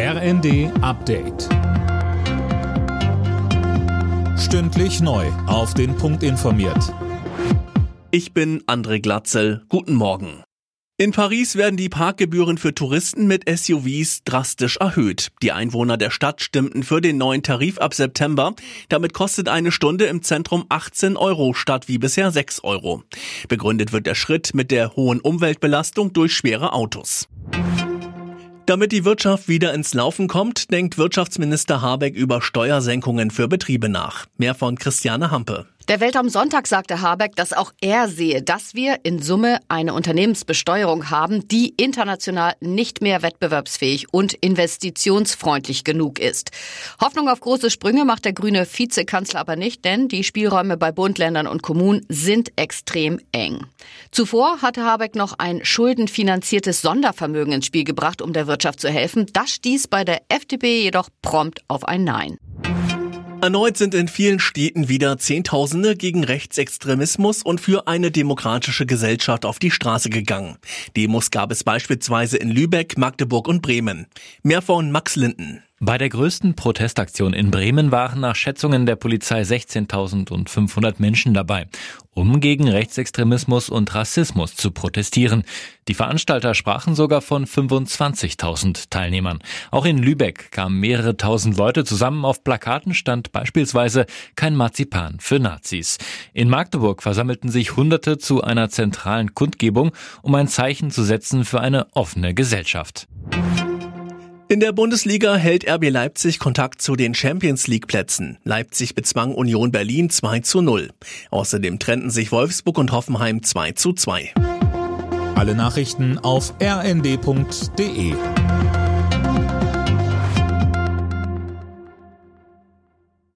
RND Update. Stündlich neu. Auf den Punkt informiert. Ich bin André Glatzel. Guten Morgen. In Paris werden die Parkgebühren für Touristen mit SUVs drastisch erhöht. Die Einwohner der Stadt stimmten für den neuen Tarif ab September. Damit kostet eine Stunde im Zentrum 18 Euro statt wie bisher 6 Euro. Begründet wird der Schritt mit der hohen Umweltbelastung durch schwere Autos. Damit die Wirtschaft wieder ins Laufen kommt, denkt Wirtschaftsminister Habeck über Steuersenkungen für Betriebe nach. Mehr von Christiane Hampe. Der Welt am Sonntag sagte Habeck, dass auch er sehe, dass wir in Summe eine Unternehmensbesteuerung haben, die international nicht mehr wettbewerbsfähig und investitionsfreundlich genug ist. Hoffnung auf große Sprünge macht der grüne Vizekanzler aber nicht, denn die Spielräume bei Bund, Ländern und Kommunen sind extrem eng. Zuvor hatte Habeck noch ein schuldenfinanziertes Sondervermögen ins Spiel gebracht, um der Wirtschaft zu helfen. Das stieß bei der FDP jedoch prompt auf ein Nein. Erneut sind in vielen Städten wieder Zehntausende gegen Rechtsextremismus und für eine demokratische Gesellschaft auf die Straße gegangen. Demos gab es beispielsweise in Lübeck, Magdeburg und Bremen. Mehr von Max Linden. Bei der größten Protestaktion in Bremen waren nach Schätzungen der Polizei 16.500 Menschen dabei, um gegen Rechtsextremismus und Rassismus zu protestieren. Die Veranstalter sprachen sogar von 25.000 Teilnehmern. Auch in Lübeck kamen mehrere tausend Leute zusammen. Auf Plakaten stand beispielsweise kein Marzipan für Nazis. In Magdeburg versammelten sich Hunderte zu einer zentralen Kundgebung, um ein Zeichen zu setzen für eine offene Gesellschaft. In der Bundesliga hält RB Leipzig Kontakt zu den Champions League Plätzen. Leipzig bezwang Union Berlin 2 zu 0. Außerdem trennten sich Wolfsburg und Hoffenheim 2 zu 2. Alle Nachrichten auf rnd.de